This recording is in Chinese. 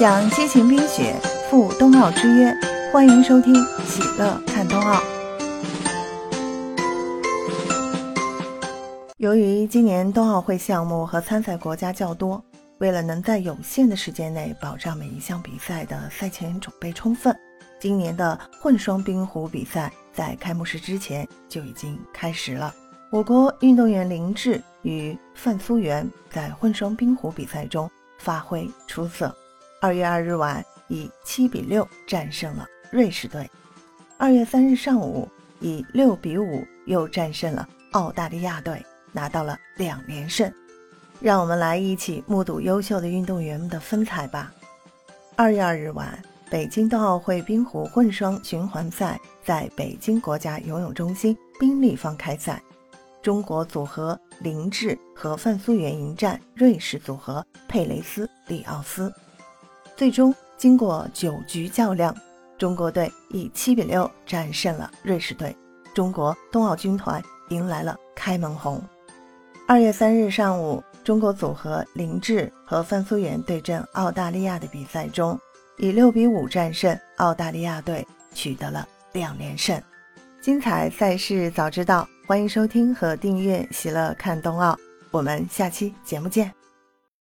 享激情冰雪，赴冬奥之约，欢迎收听《喜乐看冬奥》。由于今年冬奥会项目和参赛国家较多，为了能在有限的时间内保障每一项比赛的赛前准备充分，今年的混双冰壶比赛在开幕式之前就已经开始了。我国运动员林志与范苏元在混双冰壶比赛中发挥出色，二月二日晚以七比六战胜了瑞士队，二月三日上午以六比五又战胜了澳大利亚队，拿到了两连胜。让我们来一起目睹优秀的运动员们的风采吧。二月二日晚，北京冬奥会冰壶混双循环赛在北京国家游泳中心冰立方开赛。中国组合林志和范苏元迎战瑞士组合佩雷斯里奥斯，最终经过九局较量，中国队以七比六战胜了瑞士队，中国冬奥军团迎来了开门红。二月三日上午，中国组合林志和范苏元对阵澳大利亚的比赛中，以六比五战胜澳大利亚队，取得了两连胜。精彩赛事早知道，欢迎收听和订阅《喜乐看冬奥》，我们下期节目见。